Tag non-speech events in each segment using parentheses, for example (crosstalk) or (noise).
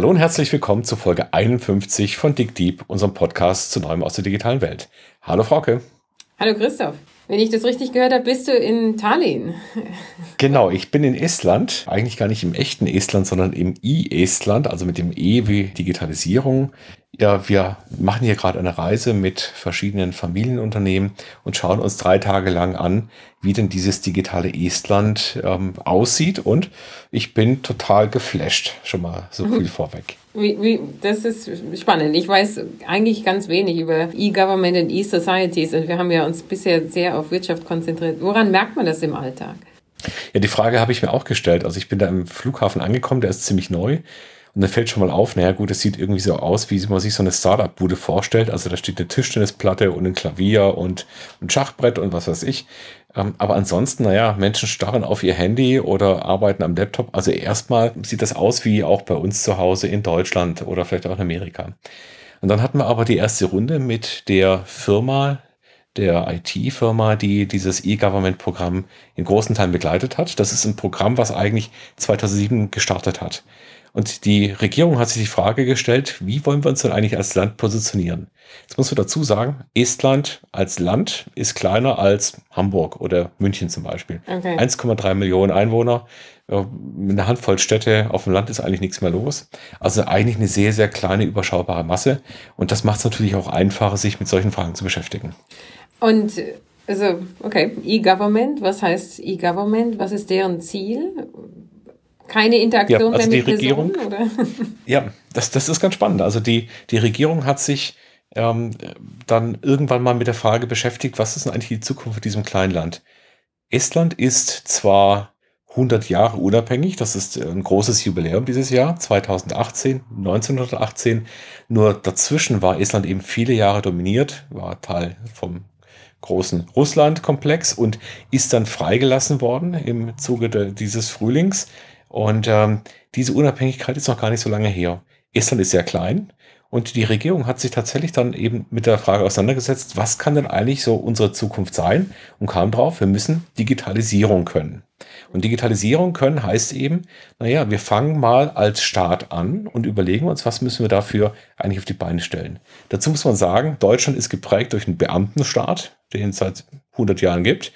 Hallo und herzlich willkommen zu Folge 51 von Dick Deep, unserem Podcast zu Neuem aus der digitalen Welt. Hallo Frauke. Hallo Christoph. Wenn ich das richtig gehört habe, bist du in Tallinn. (laughs) Genau, ich bin in Estland. Eigentlich gar nicht im echten Estland, sondern im I-Estland, also mit dem E wie Digitalisierung. Ja, wir machen hier gerade eine Reise mit verschiedenen Familienunternehmen und schauen uns drei Tage lang an, wie denn dieses digitale Estland ähm, aussieht. Und ich bin total geflasht. Schon mal so (laughs) viel vorweg. Wie, wie, das ist spannend. Ich weiß eigentlich ganz wenig über E-Government und E-Societies und wir haben ja uns bisher sehr auf Wirtschaft konzentriert. Woran merkt man das im Alltag? Ja, die Frage habe ich mir auch gestellt. Also ich bin da im Flughafen angekommen, der ist ziemlich neu. Und dann fällt schon mal auf, naja gut, es sieht irgendwie so aus, wie man sich so eine Startup-Bude vorstellt. Also da steht eine Tischtennisplatte und ein Klavier und ein Schachbrett und was weiß ich. Ähm, aber ansonsten, naja, Menschen starren auf ihr Handy oder arbeiten am Laptop. Also erstmal sieht das aus wie auch bei uns zu Hause in Deutschland oder vielleicht auch in Amerika. Und dann hatten wir aber die erste Runde mit der Firma, der IT-Firma, die dieses E-Government-Programm in großen Teilen begleitet hat. Das ist ein Programm, was eigentlich 2007 gestartet hat. Und die Regierung hat sich die Frage gestellt, wie wollen wir uns denn eigentlich als Land positionieren? Jetzt muss man dazu sagen, Estland als Land ist kleiner als Hamburg oder München zum Beispiel. Okay. 1,3 Millionen Einwohner, mit einer Handvoll Städte auf dem Land ist eigentlich nichts mehr los. Also eigentlich eine sehr, sehr kleine, überschaubare Masse. Und das macht es natürlich auch einfacher, sich mit solchen Fragen zu beschäftigen. Und also, okay, E-Government, was heißt E-Government? Was ist deren Ziel? Keine Interaktion ja, also die Regierung, Personen? (laughs) Ja, das, das ist ganz spannend. Also die, die Regierung hat sich ähm, dann irgendwann mal mit der Frage beschäftigt, was ist denn eigentlich die Zukunft von diesem kleinen Land? Estland ist zwar 100 Jahre unabhängig, das ist ein großes Jubiläum dieses Jahr, 2018, 1918, nur dazwischen war Estland eben viele Jahre dominiert, war Teil vom großen Russland-Komplex und ist dann freigelassen worden im Zuge de, dieses Frühlings und ähm, diese Unabhängigkeit ist noch gar nicht so lange her. Estland ist sehr klein und die Regierung hat sich tatsächlich dann eben mit der Frage auseinandergesetzt, was kann denn eigentlich so unsere Zukunft sein? Und kam drauf, wir müssen Digitalisierung können. Und Digitalisierung können heißt eben, naja, wir fangen mal als Staat an und überlegen uns, was müssen wir dafür eigentlich auf die Beine stellen. Dazu muss man sagen, Deutschland ist geprägt durch einen Beamtenstaat, den es seit 100 Jahren gibt.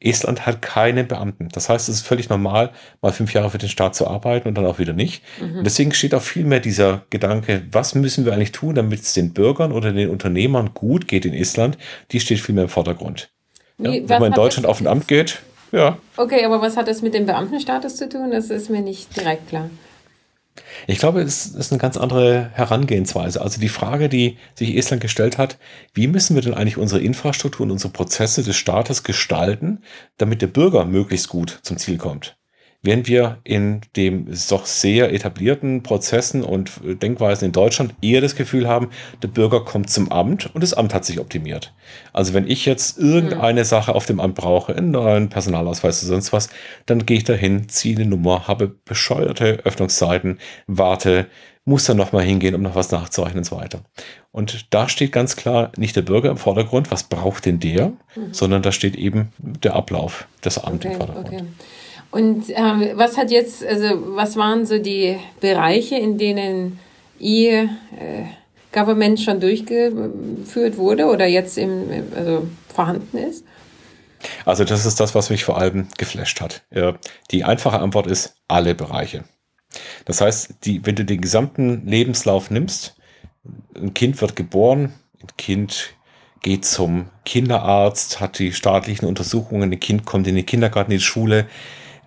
Estland hat keine Beamten. Das heißt, es ist völlig normal, mal fünf Jahre für den Staat zu arbeiten und dann auch wieder nicht. Mhm. Und deswegen steht auch viel mehr dieser Gedanke, was müssen wir eigentlich tun, damit es den Bürgern oder den Unternehmern gut geht in Estland, die steht viel mehr im Vordergrund. Ja, wenn man in Deutschland auf ein Amt geht, ja. Okay, aber was hat das mit dem Beamtenstatus zu tun? Das ist mir nicht direkt klar. Ich glaube, es ist eine ganz andere Herangehensweise. Also die Frage, die sich Estland gestellt hat, wie müssen wir denn eigentlich unsere Infrastruktur und unsere Prozesse des Staates gestalten, damit der Bürger möglichst gut zum Ziel kommt? Während wir in dem doch sehr etablierten Prozessen und Denkweisen in Deutschland eher das Gefühl haben, der Bürger kommt zum Amt und das Amt hat sich optimiert. Also wenn ich jetzt irgendeine Sache auf dem Amt brauche, einen neuen Personalausweis oder sonst was, dann gehe ich dahin, ziehe eine Nummer, habe bescheuerte Öffnungszeiten, warte, muss dann nochmal hingehen, um noch was nachzureichen und so weiter. Und da steht ganz klar nicht der Bürger im Vordergrund, was braucht denn der, mhm. sondern da steht eben der Ablauf des Amts okay, im Vordergrund. Okay. Und ähm, was hat jetzt, also was waren so die Bereiche, in denen ihr äh, Government schon durchgeführt wurde oder jetzt im, also vorhanden ist? Also das ist das, was mich vor allem geflasht hat. Die einfache Antwort ist alle Bereiche. Das heißt, die, wenn du den gesamten Lebenslauf nimmst, ein Kind wird geboren, ein Kind geht zum Kinderarzt, hat die staatlichen Untersuchungen, ein Kind kommt in den Kindergarten, in die Schule,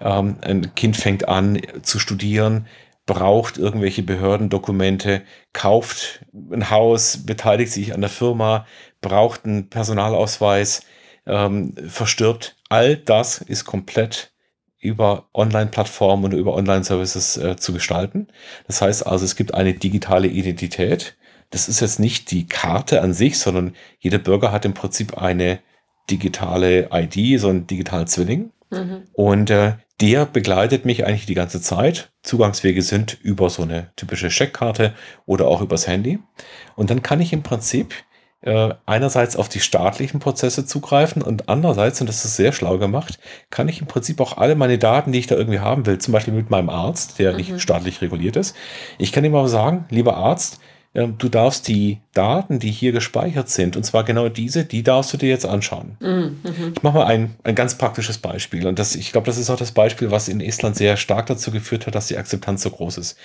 ähm, ein Kind fängt an zu studieren, braucht irgendwelche Behördendokumente, kauft ein Haus, beteiligt sich an der Firma, braucht einen Personalausweis, ähm, verstirbt. All das ist komplett über Online-Plattformen und über Online-Services äh, zu gestalten. Das heißt also, es gibt eine digitale Identität. Das ist jetzt nicht die Karte an sich, sondern jeder Bürger hat im Prinzip eine digitale ID, so einen digitalen Zwilling. Mhm. Und äh, der begleitet mich eigentlich die ganze Zeit. Zugangswege sind über so eine typische Checkkarte oder auch übers Handy. Und dann kann ich im Prinzip äh, einerseits auf die staatlichen Prozesse zugreifen und andererseits, und das ist sehr schlau gemacht, kann ich im Prinzip auch alle meine Daten, die ich da irgendwie haben will, zum Beispiel mit meinem Arzt, der mhm. nicht staatlich reguliert ist, ich kann ihm aber sagen, lieber Arzt, du darfst die Daten, die hier gespeichert sind, und zwar genau diese, die darfst du dir jetzt anschauen. Mhm. mhm. Ich mache mal ein, ein ganz praktisches Beispiel. Und das, ich glaube, das ist auch das Beispiel, was in Estland sehr stark dazu geführt hat, dass die Akzeptanz so groß ist.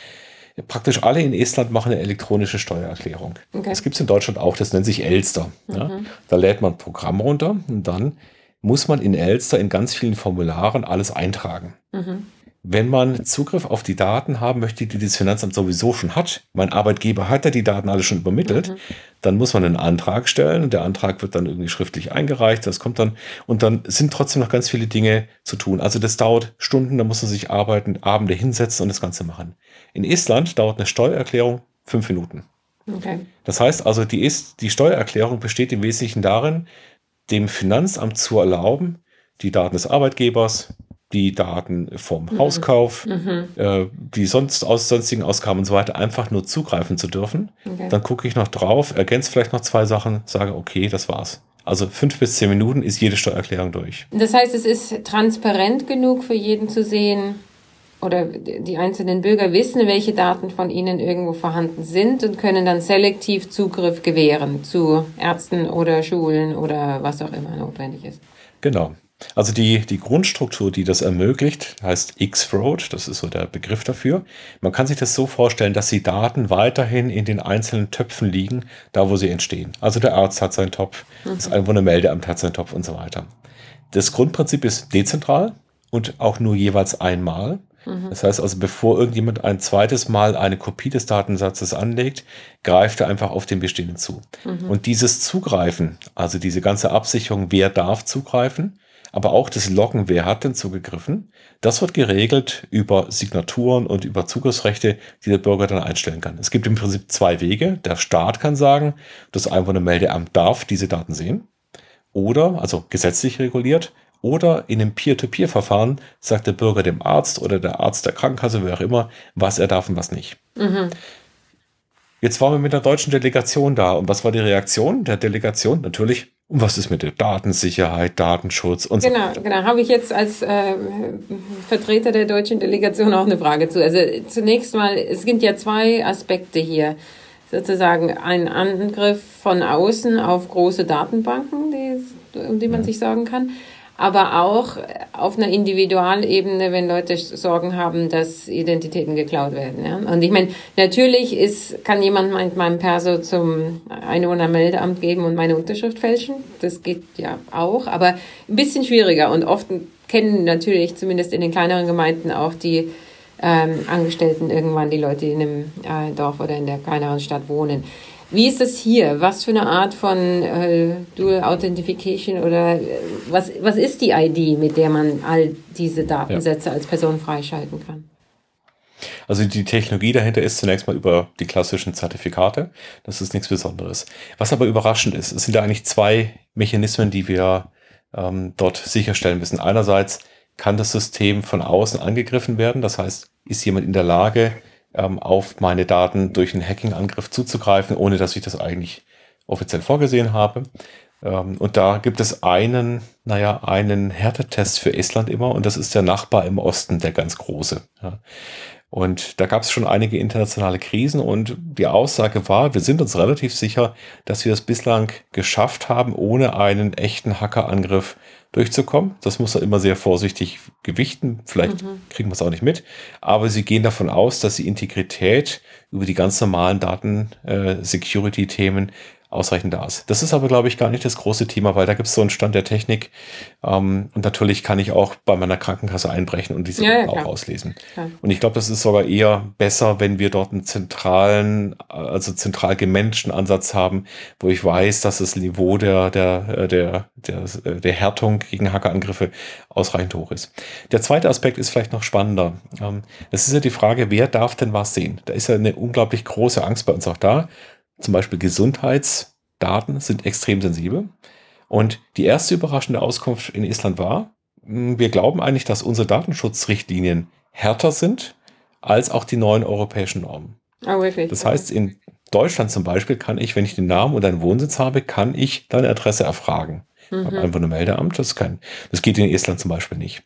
Praktisch alle in Estland machen eine elektronische Steuererklärung. Okay. Das gibt es in Deutschland auch, das nennt sich Elster. Mhm. Ja. Da lädt man ein Programm runter und dann muss man in Elster in ganz vielen Formularen alles eintragen. Mhm. Wenn man Zugriff auf die Daten haben möchte, die das Finanzamt sowieso schon hat, mein Arbeitgeber hat ja die Daten alle schon übermittelt, mhm. dann muss man einen Antrag stellen und der Antrag wird dann irgendwie schriftlich eingereicht, das kommt dann und dann sind trotzdem noch ganz viele Dinge zu tun. Also das dauert Stunden, da muss man sich arbeiten, Abende hinsetzen und das Ganze machen. In Estland dauert eine Steuererklärung fünf Minuten. Okay. Das heißt also, die, ist, die Steuererklärung besteht im Wesentlichen darin, dem Finanzamt zu erlauben, die Daten des Arbeitgebers, die Daten vom mhm. Hauskauf, mhm. Äh, die sonst aus sonstigen Ausgaben und so weiter einfach nur zugreifen zu dürfen. Okay. Dann gucke ich noch drauf, ergänze vielleicht noch zwei Sachen, sage, okay, das war's. Also fünf bis zehn Minuten ist jede Steuererklärung durch. Das heißt, es ist transparent genug für jeden zu sehen, oder die einzelnen Bürger wissen, welche Daten von ihnen irgendwo vorhanden sind und können dann selektiv Zugriff gewähren zu Ärzten oder Schulen oder was auch immer notwendig ist. Genau. Also die, die Grundstruktur, die das ermöglicht, heißt X-Fraud, das ist so der Begriff dafür. Man kann sich das so vorstellen, dass die Daten weiterhin in den einzelnen Töpfen liegen, da wo sie entstehen. Also der Arzt hat seinen Topf, mhm. das Einwohnermeldeamt hat seinen Topf und so weiter. Das Grundprinzip ist dezentral und auch nur jeweils einmal. Mhm. Das heißt also, bevor irgendjemand ein zweites Mal eine Kopie des Datensatzes anlegt, greift er einfach auf den bestehenden zu. Mhm. Und dieses Zugreifen, also diese ganze Absicherung, wer darf zugreifen, aber auch das Loggen, wer hat denn zugegriffen, das wird geregelt über Signaturen und über Zugriffsrechte, die der Bürger dann einstellen kann. Es gibt im Prinzip zwei Wege. Der Staat kann sagen, das Einwohnermeldeamt darf diese Daten sehen. Oder, also gesetzlich reguliert, oder in einem Peer-to-Peer-Verfahren sagt der Bürger dem Arzt oder der Arzt der Krankenkasse, wer auch immer, was er darf und was nicht. Mhm. Jetzt waren wir mit der deutschen Delegation da. Und was war die Reaktion der Delegation? Natürlich, und was ist mit der Datensicherheit, Datenschutz und genau, so Genau, habe ich jetzt als äh, Vertreter der deutschen Delegation auch eine Frage zu. Also zunächst mal, es gibt ja zwei Aspekte hier. Sozusagen ein Angriff von außen auf große Datenbanken, die, um die man ja. sich sagen kann aber auch auf einer Individualebene, wenn Leute Sorgen haben, dass Identitäten geklaut werden. Ja? Und ich meine, natürlich ist, kann jemand mein, meinem Perso zum Einwohnermeldeamt geben und meine Unterschrift fälschen. Das geht ja auch, aber ein bisschen schwieriger. Und oft kennen natürlich, zumindest in den kleineren Gemeinden, auch die ähm, Angestellten irgendwann die Leute in einem äh, Dorf oder in der kleineren Stadt wohnen. Wie ist das hier? Was für eine Art von äh, Dual Authentification oder äh, was, was ist die ID, mit der man all diese Datensätze ja. als Person freischalten kann? Also die Technologie dahinter ist zunächst mal über die klassischen Zertifikate. Das ist nichts Besonderes. Was aber überraschend ist, es sind da eigentlich zwei Mechanismen, die wir ähm, dort sicherstellen müssen. Einerseits kann das System von außen angegriffen werden. Das heißt, ist jemand in der Lage, ähm, auf meine Daten durch einen Hacking-Angriff zuzugreifen, ohne dass ich das eigentlich offiziell vorgesehen habe. Ähm, und da gibt es einen, naja, einen Härtetest für Estland immer und das ist der Nachbar im Osten, der ganz große. Ja. Und da gab es schon einige internationale Krisen und die Aussage war, wir sind uns relativ sicher, dass wir es bislang geschafft haben, ohne einen echten Hackerangriff durchzukommen. Das muss er immer sehr vorsichtig gewichten. Vielleicht mhm. kriegen wir es auch nicht mit. Aber sie gehen davon aus, dass die Integrität über die ganz normalen Daten-Security-Themen äh, ausreichend da ist. Das ist aber, glaube ich, gar nicht das große Thema, weil da gibt es so einen Stand der Technik. Ähm, und natürlich kann ich auch bei meiner Krankenkasse einbrechen und diese ja, ja, auch auslesen. Klar. Und ich glaube, das ist sogar eher besser, wenn wir dort einen zentralen, also zentral gemanagten Ansatz haben, wo ich weiß, dass das Niveau der, der, äh, der, der, der Härtung gegen Hackerangriffe ausreichend hoch ist. Der zweite Aspekt ist vielleicht noch spannender. Ähm, das ist ja die Frage, wer darf denn was sehen? Da ist ja eine unglaublich große Angst bei uns auch da zum Beispiel Gesundheitsdaten sind extrem sensibel. Und die erste überraschende Auskunft in Island war, hm, wir glauben eigentlich, dass unsere Datenschutzrichtlinien härter sind als auch die neuen europäischen Normen. Oh, wirklich? Das heißt, in, Deutschland zum Beispiel kann ich, wenn ich den Namen und einen Wohnsitz habe, kann ich deine Adresse erfragen. Mhm. Habe einfach ein Meldeamt, das kann, das geht in Estland zum Beispiel nicht.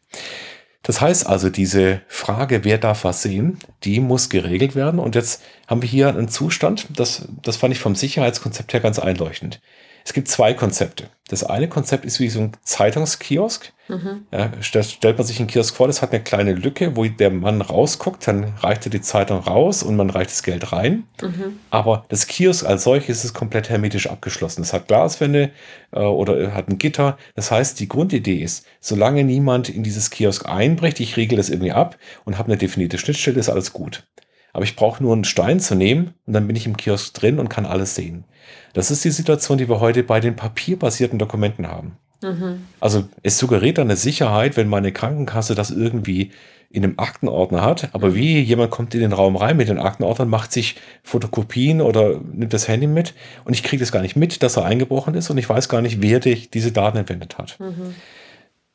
Das heißt also, diese Frage, wer darf was sehen, die muss geregelt werden. Und jetzt haben wir hier einen Zustand, das, das fand ich vom Sicherheitskonzept her ganz einleuchtend. Es gibt zwei Konzepte. Das eine Konzept ist wie so ein Zeitungskiosk. Mhm. Ja, stellt, man sich einen Kiosk vor, das hat eine kleine Lücke, wo der Mann rausguckt, dann reicht er die Zeitung raus und man reicht das Geld rein. Mhm. Aber das Kiosk als solches ist komplett hermetisch abgeschlossen. Es hat Glaswände äh, oder hat ein Gitter. Das heißt, die Grundidee ist, solange niemand in dieses Kiosk einbricht, ich regle das irgendwie ab und habe eine definierte Schnittstelle, ist alles gut. Aber ich brauche nur einen Stein zu nehmen und dann bin ich im Kiosk drin und kann alles sehen. Das ist die Situation, die wir heute bei den papierbasierten Dokumenten haben. Mhm. Also es suggeriert eine Sicherheit, wenn meine Krankenkasse das irgendwie in einem Aktenordner hat, aber mhm. wie jemand kommt in den Raum rein mit den Aktenordnern, macht sich Fotokopien oder nimmt das Handy mit und ich kriege das gar nicht mit, dass er eingebrochen ist und ich weiß gar nicht, wer die, diese Daten entwendet hat. Mhm.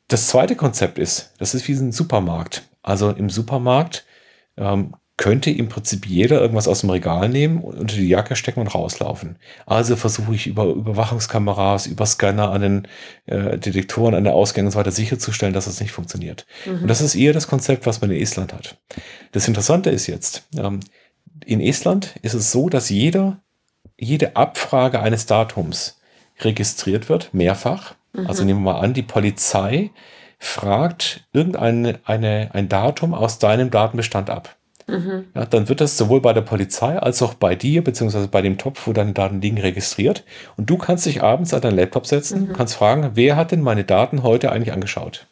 Das zweite Konzept ist, das ist wie ein Supermarkt. Also im Supermarkt ähm, könnte im Prinzip jeder irgendwas aus dem Regal nehmen und unter die Jacke stecken und rauslaufen. Also versuche ich über Überwachungskameras, über Scanner an den äh, Detektoren, an der Ausgänge und so weiter sicherzustellen, dass das nicht funktioniert. Mhm. Und das ist eher das Konzept, was man in Estland hat. Das Interessante ist jetzt, ähm, in Estland ist es so, dass jeder, jede Abfrage eines Datums registriert wird, mehrfach. Mhm. Also nehmen wir mal an, die Polizei fragt irgendein eine, ein Datum aus deinem Datenbestand ab. Mhm. Ja, dann wird das sowohl bei der Polizei als auch bei dir, beziehungsweise bei dem Topf, wo deine Daten liegen, registriert. Und du kannst dich abends an deinen Laptop setzen, mhm. kannst fragen, wer hat denn meine Daten heute eigentlich angeschaut?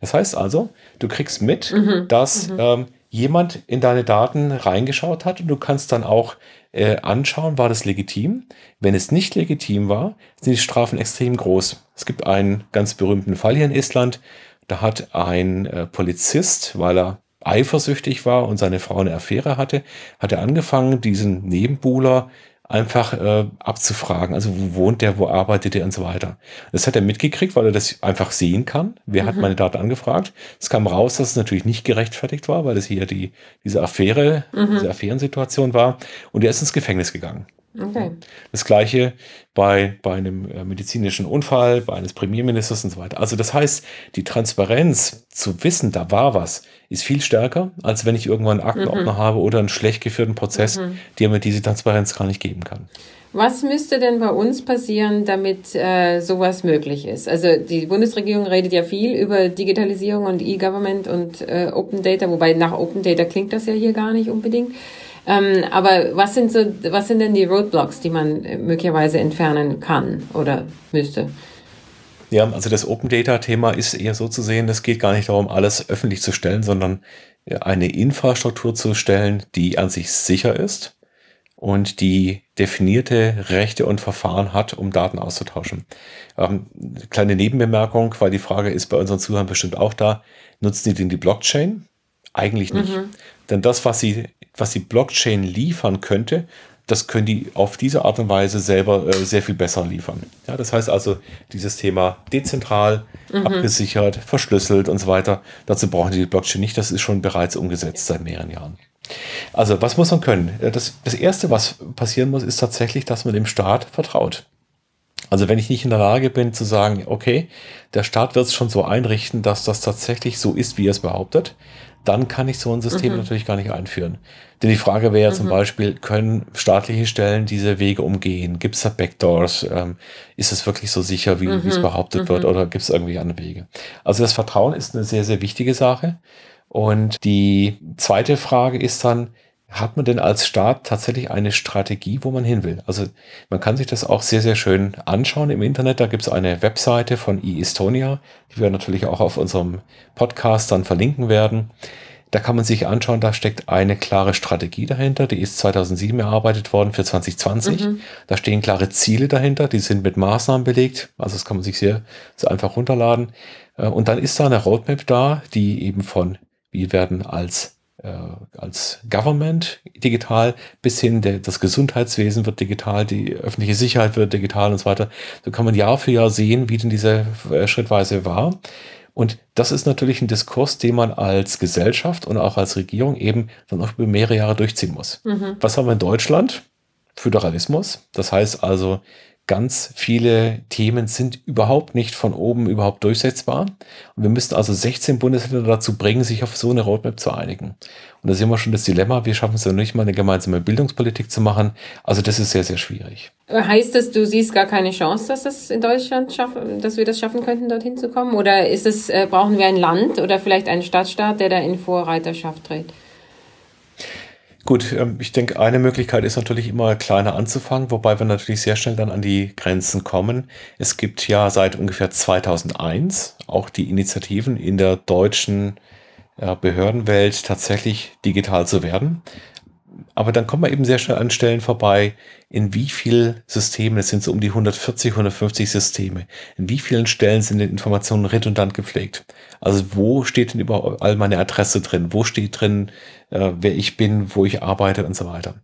Das heißt also, du kriegst mit, mhm. dass mhm. ähm, jemand in deine Daten reingeschaut hat und du kannst dann auch äh, anschauen, war das legitim? Wenn es nicht legitim war, sind die Strafen extrem groß. Es gibt einen ganz berühmten Fall hier in Estland. Da hat ein äh, Polizist, weil er eifersüchtig war und seine Frau eine Affäre hatte, hat er angefangen, diesen Nebenbuhler einfach äh, abzufragen. Also wo wohnt der, wo arbeitet der und so weiter. Das hat er mitgekriegt, weil er das einfach sehen kann. Wer mhm. hat meine Daten angefragt? Es kam raus, dass es natürlich nicht gerechtfertigt war, weil es hier die, diese Affäre, mhm. diese Affärensituation war. Und er ist ins Gefängnis gegangen. Okay. Das gleiche bei, bei einem äh, medizinischen Unfall, bei eines Premierministers und so weiter. Also das heißt, die Transparenz zu wissen, da war was, ist viel stärker, als wenn ich irgendwann einen Aktenordner mhm. habe oder einen schlecht geführten Prozess, mhm. der mir diese Transparenz gar nicht geben kann. Was müsste denn bei uns passieren, damit äh, sowas möglich ist? Also die Bundesregierung redet ja viel über Digitalisierung und E-Government und äh, Open Data, wobei nach Open Data klingt das ja hier gar nicht unbedingt. Ähm, aber was sind so, was sind denn die Roadblocks, die man äh, möglicherweise entfernen kann oder müsste? Ja, also das Open Data Thema ist eher so zu sehen, es geht gar nicht darum, alles öffentlich zu stellen, sondern eine Infrastruktur zu stellen, die an sich sicher ist und die definierte Rechte und Verfahren hat, um Daten auszutauschen. Ähm, kleine Nebenbemerkung, weil die Frage ist bei unseren Zuhörern bestimmt auch da, nutzen die denn die Blockchain? Eigentlich nicht. Mhm. Denn das, was sie was die Blockchain liefern könnte, das können die auf diese Art und Weise selber äh, sehr viel besser liefern. Ja, das heißt also, dieses Thema dezentral, mhm. abgesichert, verschlüsselt und so weiter, dazu brauchen die die Blockchain nicht, das ist schon bereits umgesetzt seit mehreren Jahren. Also, was muss man können? Das, das Erste, was passieren muss, ist tatsächlich, dass man dem Staat vertraut. Also wenn ich nicht in der Lage bin zu sagen, okay, der Staat wird es schon so einrichten, dass das tatsächlich so ist, wie er es behauptet, dann kann ich so ein System mhm. natürlich gar nicht einführen. Denn die Frage wäre ja mhm. zum Beispiel, können staatliche Stellen diese Wege umgehen? Gibt es da Backdoors? Ähm, ist es wirklich so sicher, wie mhm. es behauptet wird? Mhm. Oder gibt es irgendwie andere Wege? Also das Vertrauen ist eine sehr, sehr wichtige Sache. Und die zweite Frage ist dann, hat man denn als Staat tatsächlich eine Strategie, wo man hin will? Also man kann sich das auch sehr, sehr schön anschauen im Internet. Da gibt es eine Webseite von eEstonia, die wir natürlich auch auf unserem Podcast dann verlinken werden. Da kann man sich anschauen, da steckt eine klare Strategie dahinter. Die ist 2007 erarbeitet worden für 2020. Mhm. Da stehen klare Ziele dahinter, die sind mit Maßnahmen belegt. Also das kann man sich sehr, sehr einfach runterladen. Äh, und dann ist da eine Roadmap da, die eben von, wir werden als als Government digital bis hin der, das Gesundheitswesen wird digital, die öffentliche Sicherheit wird digital und so weiter. So kann man Jahr für Jahr sehen, wie denn diese äh, Schrittweise war. Und das ist natürlich ein Diskurs, den man als Gesellschaft und auch als Regierung eben dann auch über mehrere Jahre durchziehen muss. Mhm. Was haben wir in Deutschland? Föderalismus. Das heißt also, ganz viele Themen sind überhaupt nicht von oben überhaupt durchsetzbar. Und wir müssten also 16 Bundesländer dazu bringen, sich auf so eine Roadmap zu einigen. Und da sehen wir schon das Dilemma, wir schaffen es ja nicht mal eine gemeinsame Bildungspolitik zu machen. Also das ist sehr, sehr schwierig. Heißt das, du siehst gar keine Chance, dass das in Deutschland schaffen, dass wir das schaffen könnten, dorthin zu kommen? Oder ist es, äh, brauchen wir ein Land oder vielleicht einen Stadtstaat, der da in Vorreiterschaft tritt? Gut, ähm, ich denke, eine Möglichkeit ist natürlich immer kleiner anzufangen, wobei wir natürlich sehr schnell dann an die Grenzen kommen. Es gibt ja seit ungefähr 2001 auch die Initiativen in der deutschen Behördenwelt tatsächlich digital zu werden. Aber dann kommt man eben sehr schnell an Stellen vorbei, in wie viel Systemen, es sind so um die 140, 150 Systeme, in wie vielen Stellen sind die Informationen redundant gepflegt. Also wo steht denn überall meine Adresse drin? Wo steht drin, äh, wer ich bin, wo ich arbeite und so weiter.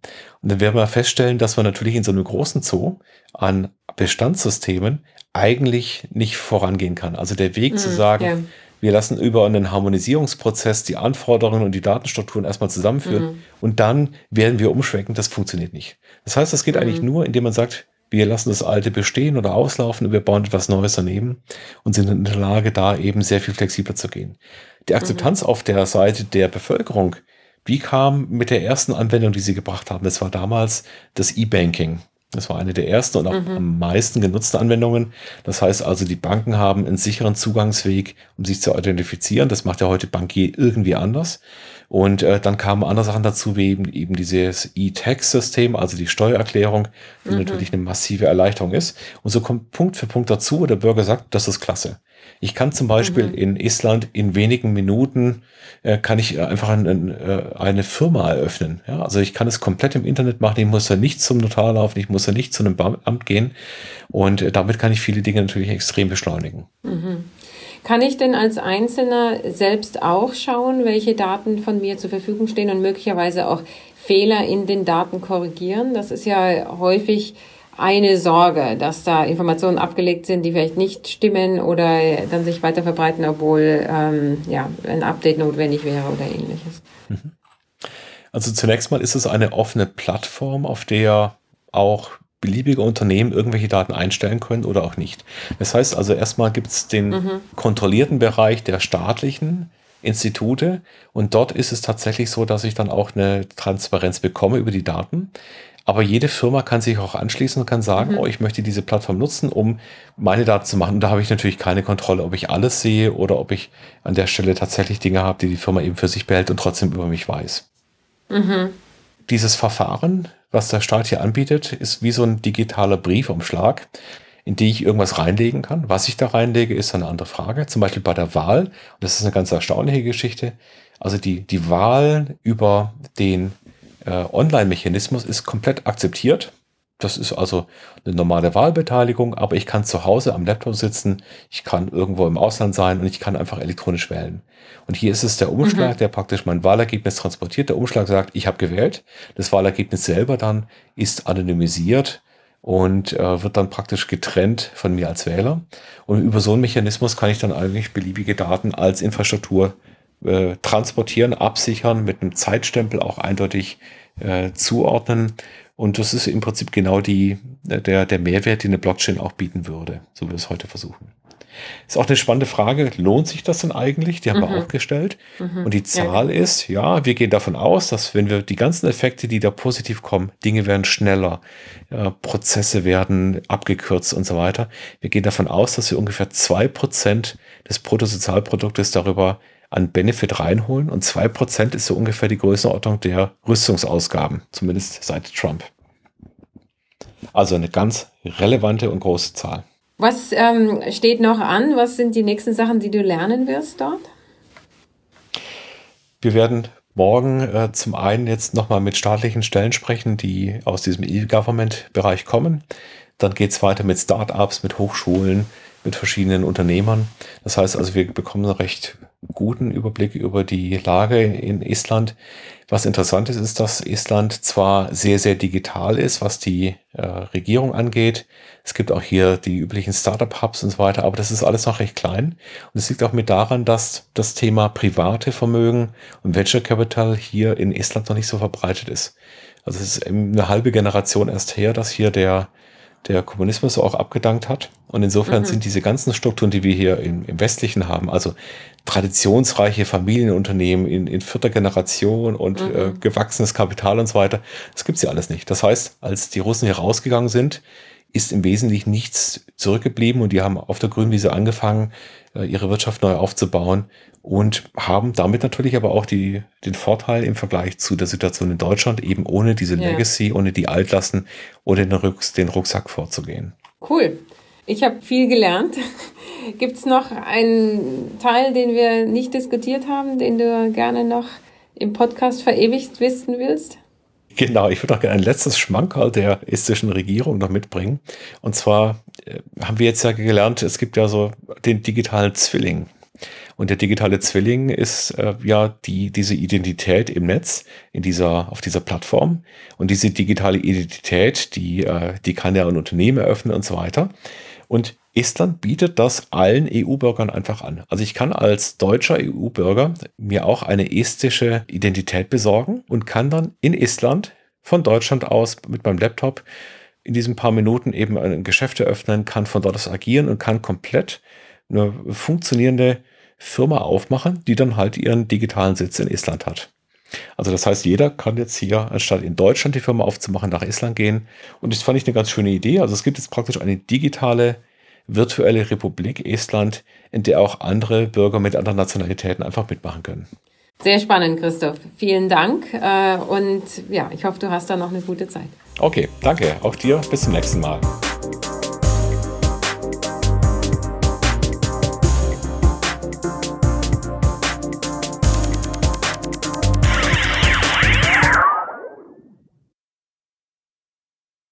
Und dann werden wir feststellen, dass wir natürlich in so einem großen Zoo an Bestandssystemen eigentlich nicht vorangehen kann. Also der Weg mhm, zu sagen, ja wir lassen über einen Harmonisierungsprozess die Anforderungen und die Datenstrukturen erstmal zusammenführen mhm. und dann werden wir umschwenken. Das funktioniert nicht. Das heißt, das geht mhm. eigentlich nur, indem man sagt, wir lassen das Alte bestehen oder auslaufen und wir bauen etwas Neues daneben und sind in der Lage, da eben sehr viel flexibler zu gehen. Die Akzeptanz mhm. auf der Seite der Bevölkerung, wie kam mit der ersten Anwendung, die sie gebracht haben? Das war damals das E-Banking. Das war eine der ersten und auch mhm. am meisten genutzten Anwendungen. Das heißt also, die Banken haben einen sicheren Zugangsweg, um sich zu identifizieren. Das macht ja heute Bankier irgendwie anders. Und äh, dann kamen andere Sachen dazu, wie eben, eben dieses E-Tax-System, also die Steuererklärung, die mhm. natürlich eine massive Erleichterung ist. Und so kommt Punkt für Punkt dazu, wo der Bürger sagt, das ist klasse. Ich kann zum Beispiel mhm. in Island in wenigen Minuten äh, kann ich einfach ein, ein, äh, eine Firma eröffnen. Ja, also ich kann es komplett im Internet machen. Ich muss ja nicht zum Notar laufen. Ich muss ja nicht zu einem Amt gehen. Und äh, damit kann ich viele Dinge natürlich extrem beschleunigen. Mhm. Kann ich denn als Einzelner selbst auch schauen, welche Daten von mir zur Verfügung stehen und möglicherweise auch Fehler in den Daten korrigieren? Das ist ja häufig eine Sorge, dass da Informationen abgelegt sind, die vielleicht nicht stimmen oder dann sich weiter verbreiten, obwohl ähm, ja, ein Update notwendig wäre oder ähnliches. Mhm. Also zunächst mal ist es eine offene Plattform, auf der auch beliebige Unternehmen irgendwelche Daten einstellen können oder auch nicht. Das heißt also erstmal gibt es den mhm. kontrollierten Bereich der staatlichen Institute und dort ist es tatsächlich so, dass ich dann auch eine Transparenz bekomme über die Daten. Aber jede Firma kann sich auch anschließen und kann sagen, mhm. oh, ich möchte diese Plattform nutzen, um meine Daten zu machen. Und da habe ich natürlich keine Kontrolle, ob ich alles sehe oder ob ich an der Stelle tatsächlich Dinge habe, die die Firma eben für sich behält und trotzdem über mich weiß. Mhm. Dieses Verfahren, was der Staat hier anbietet, ist wie so ein digitaler Briefumschlag, in den ich irgendwas reinlegen kann. Was ich da reinlege, ist eine andere Frage. Zum Beispiel bei der Wahl. Und das ist eine ganz erstaunliche Geschichte. Also die, die Wahl über den Online-Mechanismus ist komplett akzeptiert. Das ist also eine normale Wahlbeteiligung, aber ich kann zu Hause am Laptop sitzen, ich kann irgendwo im Ausland sein und ich kann einfach elektronisch wählen. Und hier ist es der Umschlag, mhm. der praktisch mein Wahlergebnis transportiert. Der Umschlag sagt, ich habe gewählt. Das Wahlergebnis selber dann ist anonymisiert und äh, wird dann praktisch getrennt von mir als Wähler. Und über so einen Mechanismus kann ich dann eigentlich beliebige Daten als Infrastruktur äh, transportieren, absichern, mit einem Zeitstempel auch eindeutig äh, zuordnen. Und das ist im Prinzip genau die, äh, der, der Mehrwert, den eine Blockchain auch bieten würde, so wie wir es heute versuchen. Ist auch eine spannende Frage, lohnt sich das denn eigentlich? Die haben mhm. wir auch gestellt. Mhm. Und die Zahl ja. ist, ja, wir gehen davon aus, dass wenn wir die ganzen Effekte, die da positiv kommen, Dinge werden schneller, äh, Prozesse werden abgekürzt und so weiter. Wir gehen davon aus, dass wir ungefähr zwei Prozent des Bruttosozialproduktes darüber an Benefit reinholen und zwei Prozent ist so ungefähr die Größenordnung der Rüstungsausgaben, zumindest seit Trump. Also eine ganz relevante und große Zahl. Was ähm, steht noch an? Was sind die nächsten Sachen, die du lernen wirst dort? Wir werden morgen äh, zum einen jetzt nochmal mit staatlichen Stellen sprechen, die aus diesem E-Government-Bereich kommen. Dann geht es weiter mit Startups, mit Hochschulen, mit verschiedenen Unternehmern. Das heißt also, wir bekommen recht guten Überblick über die Lage in Estland. Was interessant ist, ist, dass Estland zwar sehr, sehr digital ist, was die äh, Regierung angeht. Es gibt auch hier die üblichen Startup-Hubs und so weiter, aber das ist alles noch recht klein. Und es liegt auch mit daran, dass das Thema private Vermögen und Venture Capital hier in Estland noch nicht so verbreitet ist. Also es ist eine halbe Generation erst her, dass hier der, der Kommunismus auch abgedankt hat. Und insofern mhm. sind diese ganzen Strukturen, die wir hier im, im, Westlichen haben, also traditionsreiche Familienunternehmen in, in vierter Generation und mhm. äh, gewachsenes Kapital und so weiter, das gibt's ja alles nicht. Das heißt, als die Russen hier rausgegangen sind, ist im Wesentlichen nichts zurückgeblieben und die haben auf der Grünwiese angefangen, äh, ihre Wirtschaft neu aufzubauen und haben damit natürlich aber auch die, den Vorteil im Vergleich zu der Situation in Deutschland, eben ohne diese ja. Legacy, ohne die Altlasten, ohne den, Rucks, den Rucksack vorzugehen. Cool. Ich habe viel gelernt. (laughs) Gibt es noch einen Teil, den wir nicht diskutiert haben, den du gerne noch im Podcast verewigt wissen willst? Genau, ich würde auch gerne ein letztes Schmankerl der estischen Regierung noch mitbringen. Und zwar äh, haben wir jetzt ja gelernt, es gibt ja so den digitalen Zwilling. Und der digitale Zwilling ist äh, ja die, diese Identität im Netz, in dieser, auf dieser Plattform. Und diese digitale Identität, die, äh, die kann ja ein Unternehmen eröffnen und so weiter. Und Estland bietet das allen EU-Bürgern einfach an. Also ich kann als deutscher EU-Bürger mir auch eine estische Identität besorgen und kann dann in Estland von Deutschland aus mit meinem Laptop in diesen paar Minuten eben ein Geschäft eröffnen, kann von dort aus agieren und kann komplett eine funktionierende Firma aufmachen, die dann halt ihren digitalen Sitz in Estland hat. Also das heißt, jeder kann jetzt hier, anstatt in Deutschland die Firma aufzumachen, nach Estland gehen. Und das fand ich eine ganz schöne Idee. Also es gibt jetzt praktisch eine digitale virtuelle Republik Estland, in der auch andere Bürger mit anderen Nationalitäten einfach mitmachen können. Sehr spannend, Christoph. Vielen Dank. Äh, und ja, ich hoffe, du hast da noch eine gute Zeit. Okay, danke. Auch dir. Bis zum nächsten Mal.